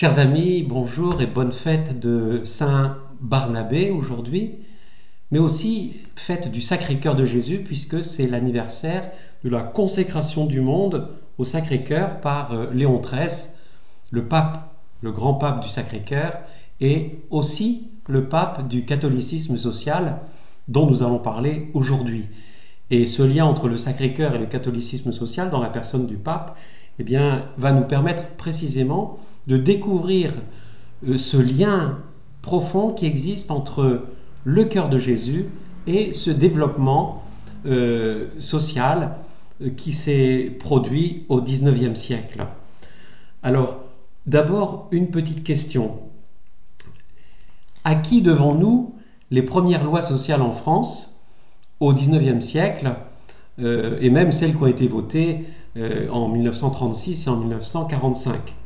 Chers amis, bonjour et bonne fête de Saint Barnabé aujourd'hui, mais aussi fête du Sacré-Cœur de Jésus puisque c'est l'anniversaire de la consécration du monde au Sacré-Cœur par euh, Léon XIII, le pape, le grand pape du Sacré-Cœur et aussi le pape du catholicisme social dont nous allons parler aujourd'hui. Et ce lien entre le Sacré-Cœur et le catholicisme social dans la personne du pape eh bien, va nous permettre précisément de découvrir euh, ce lien profond qui existe entre le cœur de Jésus et ce développement euh, social euh, qui s'est produit au XIXe siècle. Alors, d'abord, une petite question. À qui devons-nous les premières lois sociales en France au XIXe siècle, et même celles qui ont été votées en 1936 et en 1945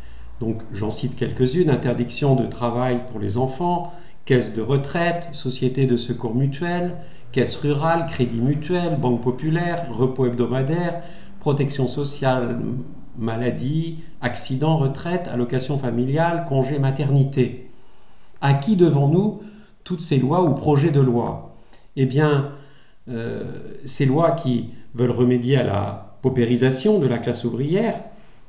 donc j'en cite quelques-unes, interdiction de travail pour les enfants, caisse de retraite, société de secours mutuel, caisse rurale, crédit mutuel, banque populaire, repos hebdomadaire, protection sociale, maladie, accident, retraite, allocation familiale, congé maternité. À qui devons-nous toutes ces lois ou projets de loi? Eh bien, euh, ces lois qui veulent remédier à la paupérisation de la classe ouvrière,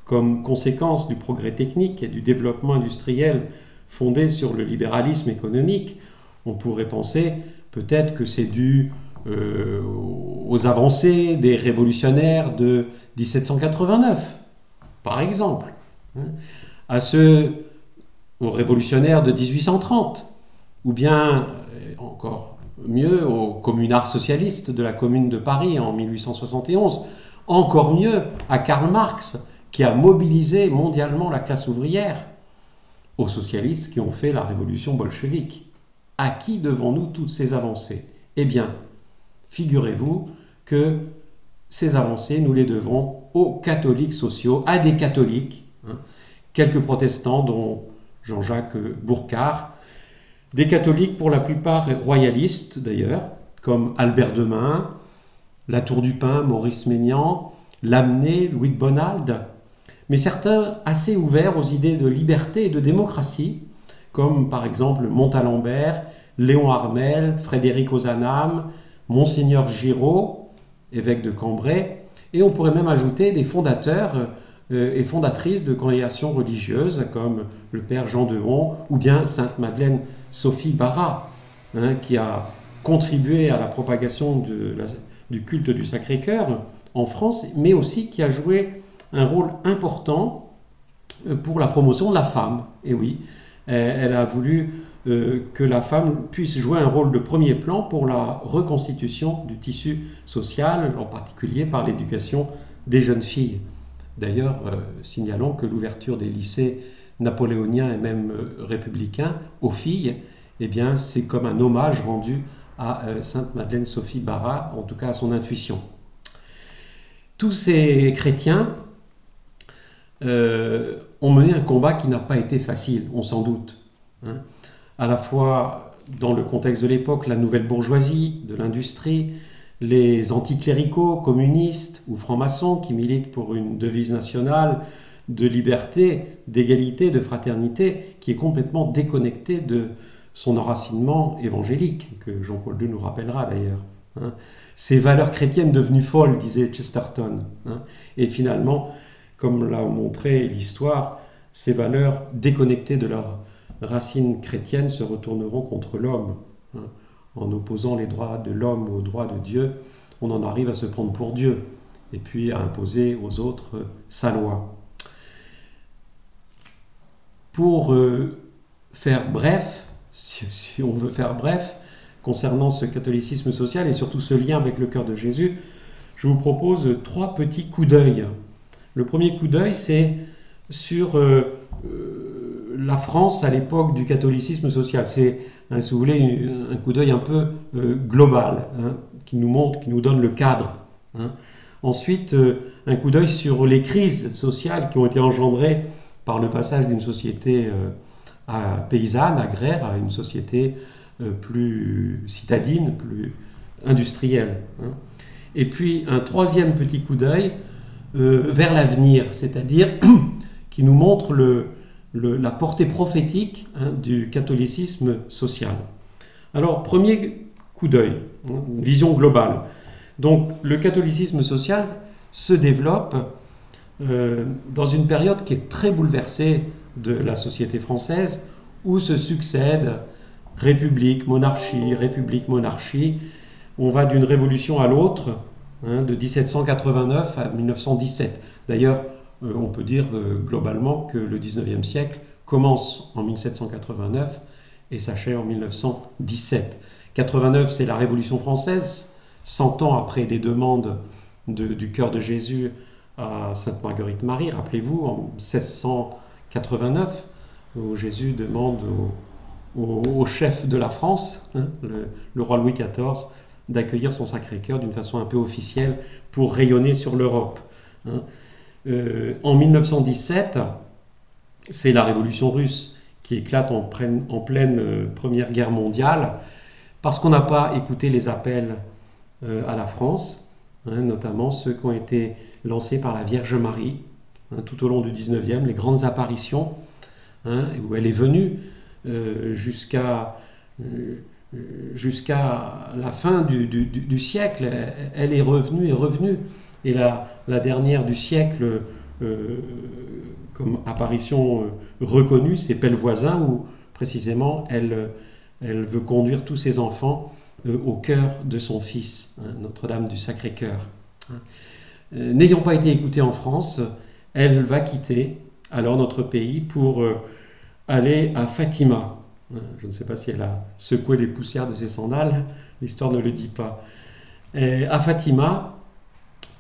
comme conséquence du progrès technique et du développement industriel fondé sur le libéralisme économique, on pourrait penser peut-être que c'est dû euh, aux avancées des révolutionnaires de 1789, par exemple, hein, à ceux aux révolutionnaires de 1830, ou bien, euh, encore mieux, aux communards socialistes de la Commune de Paris en 1871, encore mieux à Karl Marx qui a mobilisé mondialement la classe ouvrière, aux socialistes qui ont fait la révolution bolchevique. À qui devons-nous toutes ces avancées? Eh bien, figurez-vous que ces avancées, nous les devons aux catholiques sociaux, à des catholiques, hein, quelques protestants dont Jean-Jacques Bourcard, des catholiques pour la plupart royalistes d'ailleurs, comme Albert Demain, La Tour du Pin, Maurice Maignan, Lamennais, Louis de Bonald, mais certains assez ouverts aux idées de liberté et de démocratie, comme par exemple Montalembert, Léon Armel, Frédéric Ozanam, Monseigneur Giraud, évêque de Cambrai, et on pourrait même ajouter des fondateurs euh, et fondatrices de congrégations religieuses comme le Père Jean de Hon ou bien Sainte Madeleine Sophie Barra, hein, qui a contribué à la propagation du culte du Sacré-Cœur en France, mais aussi qui a joué un rôle important euh, pour la promotion de la femme. Et oui, elle a voulu euh, que la femme puisse jouer un rôle de premier plan pour la reconstitution du tissu social, en particulier par l'éducation des jeunes filles. D'ailleurs, euh, signalons que l'ouverture des lycées napoléoniens et même républicains aux filles, eh bien, c'est comme un hommage rendu à Sainte Madeleine Sophie Barra, en tout cas à son intuition. Tous ces chrétiens euh, ont mené un combat qui n'a pas été facile, on s'en doute. Hein. À la fois dans le contexte de l'époque, la nouvelle bourgeoisie, de l'industrie, les anticléricaux, communistes ou francs-maçons qui militent pour une devise nationale de liberté, d'égalité, de fraternité, qui est complètement déconnectée de son enracinement évangélique, que Jean-Paul II nous rappellera d'ailleurs. Hein. Ces valeurs chrétiennes devenues folles, disait Chesterton. Hein. Et finalement, comme l'a montré l'histoire, ces valeurs déconnectées de leurs racines chrétiennes se retourneront contre l'homme. Hein. En opposant les droits de l'homme aux droits de Dieu, on en arrive à se prendre pour Dieu et puis à imposer aux autres sa loi. Pour euh, faire bref, si, on veut faire bref, concernant ce catholicisme social et surtout ce lien avec le cœur de Jésus, je vous propose trois petits coups d'œil le premier coup d'œil, c'est sur euh, euh, la France à l'époque du catholicisme social. C'est, hein, si vous voulez, un coup d'œil un peu euh, global, hein, qui nous montre, qui nous donne le cadre. Hein. Ensuite, un coup d'œil sur les crises sociales qui ont été engendrées par le passage d'une société paysanne, agraire, à une société plus citadine, plus industrielle. Et puis un troisième petit coup d'œil euh, vers l'avenir, c'est-à-dire qui nous montre la portée prophétique hein, du catholicisme social. Alors, premier coup d'œil, hein, vision globale. Donc, le catholicisme social se développe euh, dans une période qui est très bouleversée de la société française, où se succèdent république, monarchie, république, monarchie. On va d'une révolution à l'autre, hein, de 1789 à 1917. D'ailleurs, euh, on peut dire euh, globalement que le 19e siècle commence en 1789 et s'achève en 1917. 89, c'est la Révolution française, 100 ans après des demandes du cœur de Jésus à Sainte Marguerite Marie, rappelez-vous, en 1689, où Jésus demande au, chef de la France, hein, le, roi Louis XIV, d'accueillir son Sacré-Cœur d'une façon un peu officielle pour rayonner sur l'Europe. Hein. Euh, en 1917, c'est la révolution russe qui éclate en, pleine, euh, Première Guerre mondiale, parce qu'on n'a pas écouté les appels euh, à la France, hein, notamment ceux qui ont été lancés par la Vierge Marie hein, tout au long du 19e, les grandes apparitions, où elle est venue jusqu'à jusqu'à la fin du, siècle, elle est revenue et revenue. Et la, la dernière du siècle, euh, comme apparition euh, reconnue, c'est Pelle Voisin, où précisément elle, elle veut conduire tous ses enfants euh, au cœur de son fils, hein, Notre-Dame du Sacré-Cœur. Hein. N'ayant pas été écoutée en France, elle va quitter alors notre pays pour aller à Fatima. Hein, je ne sais pas si elle a secoué les poussières de ses sandales, l'histoire ne le dit pas. Et à Fatima,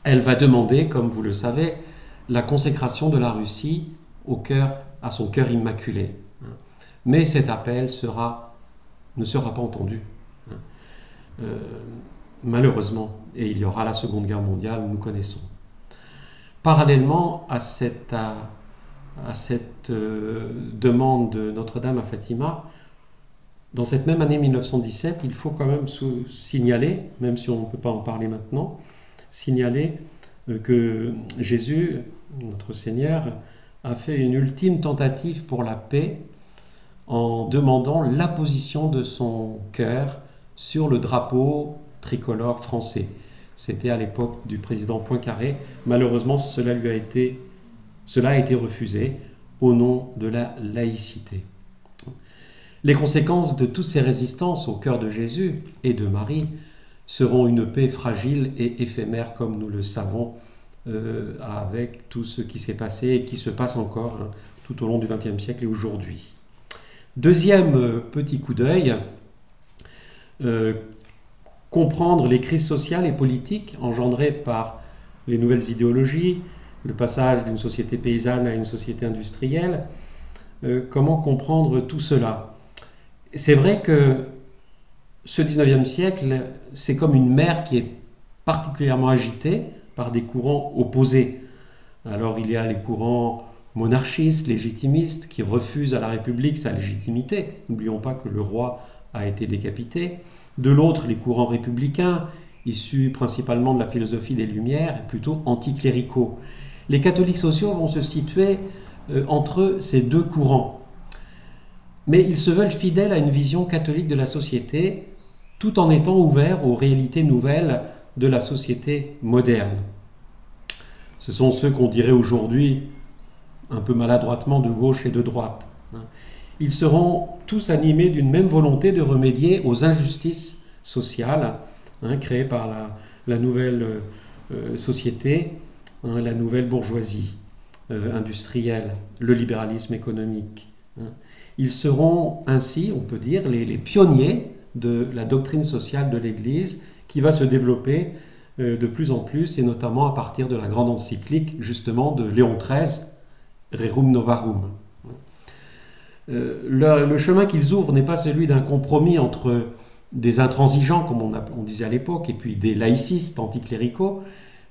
elle va demander, comme vous le savez, la consécration de la Russie au cœur, à son cœur immaculé. Mais cet appel ne sera pas entendu. Euh, malheureusement, et il y aura la Seconde Guerre mondiale, nous connaissons. Parallèlement à cette, à, cette euh, demande de Notre-Dame à Fatima, dans cette même année 1917, il faut quand même signaler, même si on ne peut pas en parler maintenant, signaler euh, que Jésus, notre Seigneur, a fait une ultime tentative pour la paix en demandant l'apposition de son cœur sur le drapeau tricolore français. C'était à l'époque du président Poincaré. Malheureusement, cela lui a été, cela a été refusé au nom de la laïcité. Les conséquences de toutes ces résistances au cœur de Jésus et de Marie seront une paix fragile et éphémère comme nous le savons euh, avec tout ce qui s'est passé et qui se passe encore hein, tout au long du XXe siècle et aujourd'hui. Deuxième euh, petit coup d'œil, euh, comprendre les crises sociales et politiques engendrées par les nouvelles idéologies, le passage d'une société paysanne à une société industrielle, comment comprendre tout cela? C'est vrai que ce 19e siècle, c'est comme une mer qui est particulièrement agitée par des courants opposés. Alors il y a les courants monarchistes, légitimistes, qui refusent à la République sa légitimité. N'oublions pas que le roi a été décapité. De l'autre, les courants républicains, issus principalement de la philosophie des Lumières, plutôt anticléricaux. Les catholiques sociaux vont se situer euh, entre ces deux courants. Mais ils se veulent fidèles à une vision catholique de la société tout en étant ouvert aux réalités nouvelles de la société moderne. Ce sont ceux qu'on dirait aujourd'hui, un peu maladroitement, de gauche et de droite. Ils seront tous animés d'une même volonté de remédier aux injustices sociales hein, créées par la, nouvelle euh, société, hein, la nouvelle bourgeoisie euh, industrielle, le libéralisme économique. Hein. Ils seront ainsi, on peut dire, les pionniers de la doctrine sociale de l'Église qui va se développer euh, de plus en plus, et notamment à partir de la grande encyclique justement de Léon XIII, Rerum Novarum. Euh, le, chemin qu'ils ouvrent n'est pas celui d'un compromis entre des intransigeants, comme on, disait à l'époque, et puis des laïcistes anticléricaux,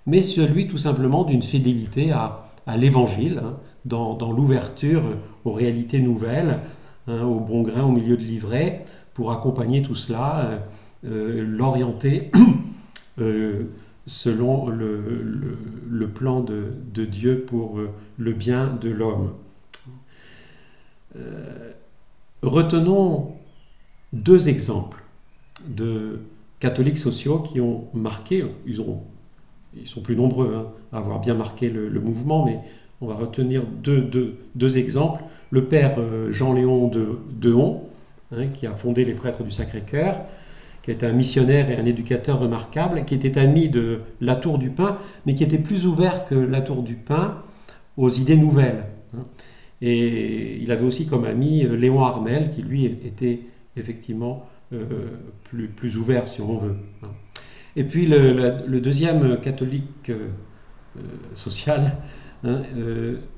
mais celui tout simplement d'une fidélité à, l'Évangile, hein, dans, l'ouverture aux réalités nouvelles, hein, au bon grain au milieu de l'ivraie, pour accompagner tout cela, euh, euh, l'orienter euh, selon le, plan de, Dieu pour le bien de l'homme. retenons deux exemples de catholiques sociaux qui ont marqué, ils, ont, ils sont plus nombreux hein, à avoir bien marqué le, mouvement, mais on va retenir deux, deux, exemples. Le père euh, Jean-Léon de Dehon, hein, qui a fondé les prêtres du Sacré-Cœur, qui était un missionnaire et un éducateur remarquable, qui était ami de la Tour du Pin, mais qui était plus ouvert que la Tour du Pin aux idées nouvelles. Hein. Et il avait aussi comme ami euh, Léon Armel, qui lui était effectivement euh, plus, plus ouvert, si on veut. Et puis le, deuxième catholique euh, social, hein,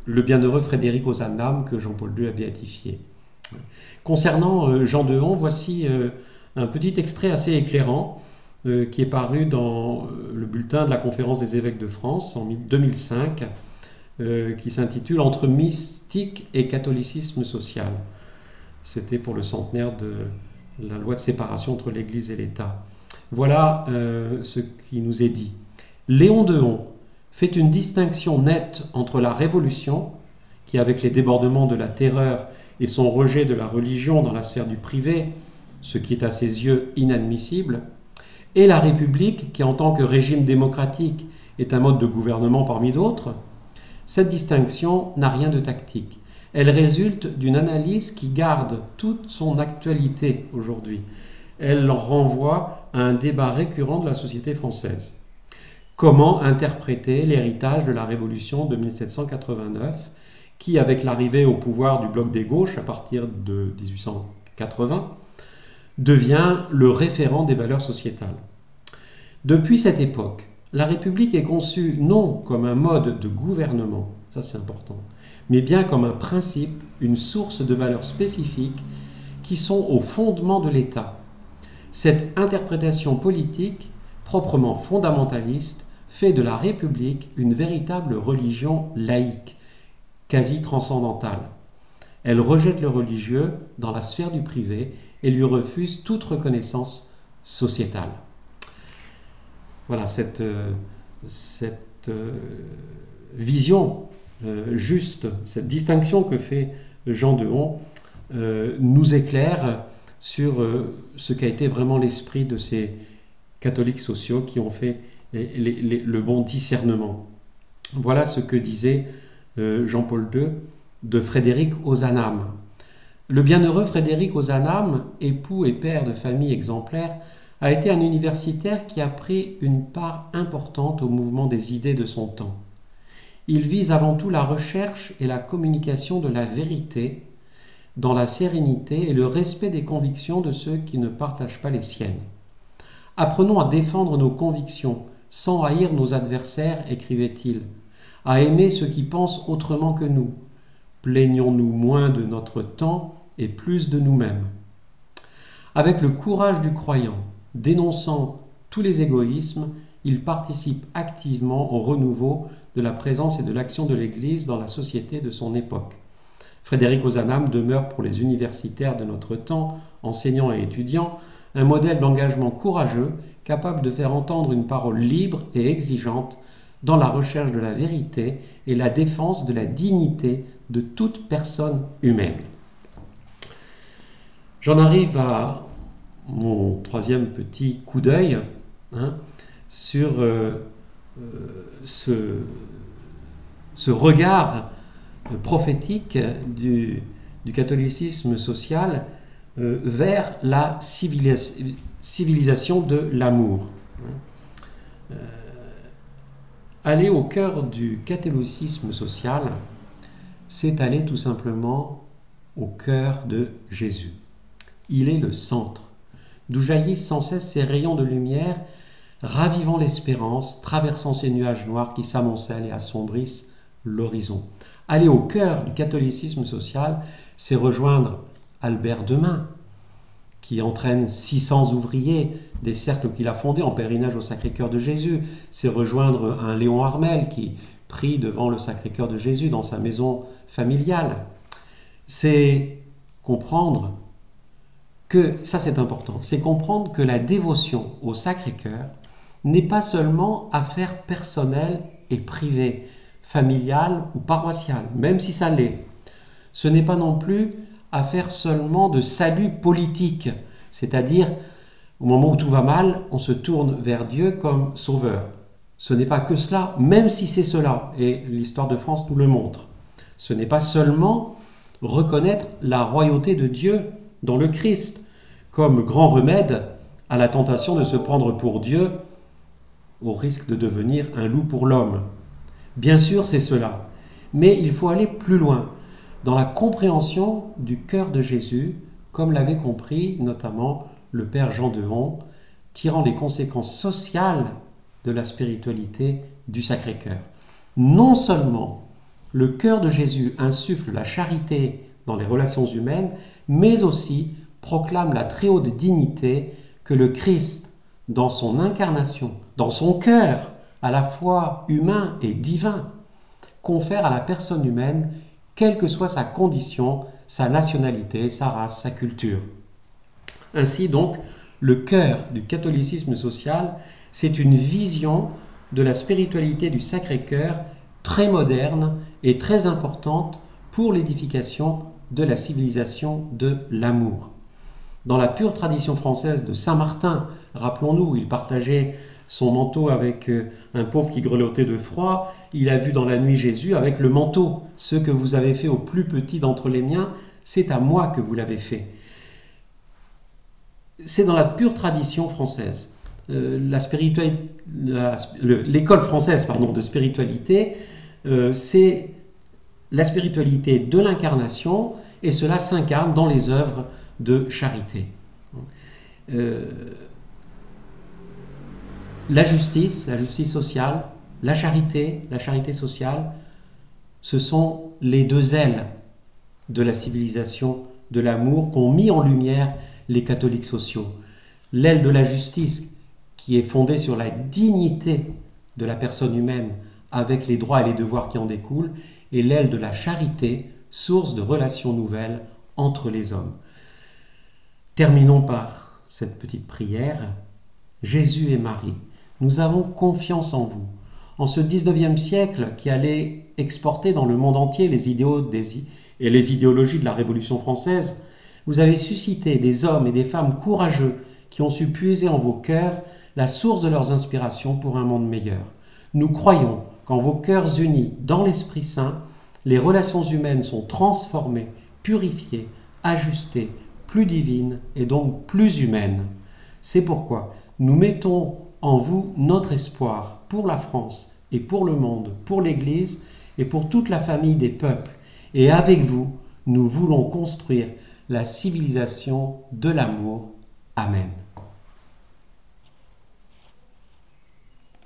le bienheureux Frédéric Ozanam, que Jean-Paul II a béatifié. Concernant Jean de Hon, voici un petit extrait assez éclairant qui est paru dans le bulletin de la Conférence des évêques de France en 2005 euh, qui s'intitule Entre mystique et catholicisme social. C'était pour le centenaire de la loi de séparation entre l'Église et l'État. Voilà euh, ce qui nous est dit. Léon de Hon fait une distinction nette entre la Révolution, qui avec les débordements de la terreur et son rejet de la religion dans la sphère du privé, ce qui est à ses yeux inadmissible, et la République, qui en tant que régime démocratique est un mode de gouvernement parmi d'autres, cette distinction n'a rien de tactique. Elle résulte d'une analyse qui garde toute son actualité aujourd'hui. Elle renvoie à un débat récurrent de la société française. Comment interpréter l'héritage de la Révolution de 1789 qui, avec l'arrivée au pouvoir du bloc des gauches à partir de 1880, devient le référent des valeurs sociétales? Depuis cette époque, la République est conçue non comme un mode de gouvernement, ça c'est important, mais bien comme un principe, une source de valeurs spécifiques qui sont au fondement de l'État. Cette interprétation politique, proprement fondamentaliste, fait de la République une véritable religion laïque, quasi transcendantale. Elle rejette le religieux dans la sphère du privé et lui refuse toute reconnaissance sociétale. Voilà, cette, euh, euh, vision euh, juste, cette distinction que fait Jean de Hon nous éclaire sur ce qu'a été vraiment l'esprit de ces catholiques sociaux qui ont fait le bon discernement. Voilà ce que disait Jean-Paul II de Frédéric Ozanam. Le bienheureux Frédéric Ozanam, époux et père de famille exemplaire, a été un universitaire qui a pris une part importante au mouvement des idées de son temps. Il vise avant tout la recherche et la communication de la vérité dans la sérénité et le respect des convictions de ceux qui ne partagent pas les siennes. Apprenons à défendre nos convictions sans haïr nos adversaires, écrivait-il, à aimer ceux qui pensent autrement que nous. Plaignons-nous moins de notre temps et plus de nous-mêmes. Avec le courage du croyant, Dénonçant tous les égoïsmes, il participe activement au renouveau de la présence et de l'action de l'Église dans la société de son époque. Frédéric Ozanam demeure pour les universitaires de notre temps, enseignants et étudiants, un modèle d'engagement courageux, capable de faire entendre une parole libre et exigeante dans la recherche de la vérité et la défense de la dignité de toute personne humaine. J'en arrive à mon troisième petit coup d'œil hein, sur euh, euh, ce, ce, regard prophétique du, catholicisme social euh, vers la civilisation de l'amour. aller au cœur du catholicisme social, c'est aller tout simplement au cœur de Jésus. Il est le centre d'où jaillissent sans cesse ces rayons de lumière, ravivant l'espérance, traversant ces nuages noirs qui s'amoncellent et assombrissent l'horizon. Aller au cœur du catholicisme social, c'est rejoindre Albert Demain, qui entraîne 600 ouvriers des cercles qu'il a fondés en pèlerinage au Sacré-Cœur de Jésus. C'est rejoindre un Léon Armel qui prie devant le Sacré-Cœur de Jésus dans sa maison familiale. C'est comprendre que, ça c'est important, c'est comprendre que la dévotion au Sacré-Cœur n'est pas seulement affaire personnelle et privée, familiale ou paroissiale, même si ça l'est. ce n'est pas non plus affaire seulement de salut politique, c'est-à-dire au moment où tout va mal, on se tourne vers Dieu comme sauveur. Ce n'est pas que cela, même si c'est cela, et l'histoire de France nous le montre. Ce n'est pas seulement reconnaître la royauté de Dieu dans le Christ, comme grand remède à la tentation de se prendre pour Dieu, au risque de devenir un loup pour l'homme. Bien sûr, c'est cela, mais il faut aller plus loin, dans la compréhension du cœur de Jésus, comme l'avait compris notamment le Père Jean de Hon, tirant les conséquences sociales de la spiritualité du Sacré-Cœur. Non seulement le cœur de Jésus insuffle la charité dans les relations humaines, mais aussi proclame la très haute dignité que le Christ, dans son incarnation, dans son cœur, à la fois humain et divin, confère à la personne humaine, quelle que soit sa condition, sa nationalité, sa race, sa culture. Ainsi donc, le cœur du catholicisme social, c'est une vision de la spiritualité du Sacré-Cœur très moderne et très importante pour l'édification de la civilisation de l'amour. Dans la pure tradition française de Saint Martin, rappelons-nous, il partageait son manteau avec euh, un pauvre qui grelottait de froid, il a vu dans la nuit Jésus avec le manteau. Ce que vous avez fait au plus petit d'entre les miens, c'est à moi que vous l'avez fait. C'est dans la pure tradition française. Euh, l'école française de spiritualité, euh, c'est la spiritualité de l'incarnation et cela s'incarne dans les œuvres de charité. La justice, la justice sociale, la charité, la charité sociale, ce sont les deux ailes de la civilisation de l'amour qu'ont mis en lumière les catholiques sociaux. L'aile de la justice qui est fondée sur la dignité de la personne humaine avec les droits et les devoirs qui en découlent, et l'aile de la charité, source de relations nouvelles entre les hommes. Terminons par cette petite prière. Jésus et Marie, nous avons confiance en vous. En ce 19e siècle qui allait exporter dans le monde entier les idéaux et les idéologies de la Révolution française, vous avez suscité des hommes et des femmes courageux qui ont su puiser en vos cœurs la source de leurs inspirations pour un monde meilleur. Nous croyons qu'en vos cœurs unis dans l'Esprit Saint, les relations humaines sont transformées, purifiées, ajustées, plus divines et donc plus humaines. C'est pourquoi nous mettons en vous notre espoir pour la France et pour le monde, pour l'Église et pour toute la famille des peuples. Et avec vous, nous voulons construire la civilisation de l'amour. Amen.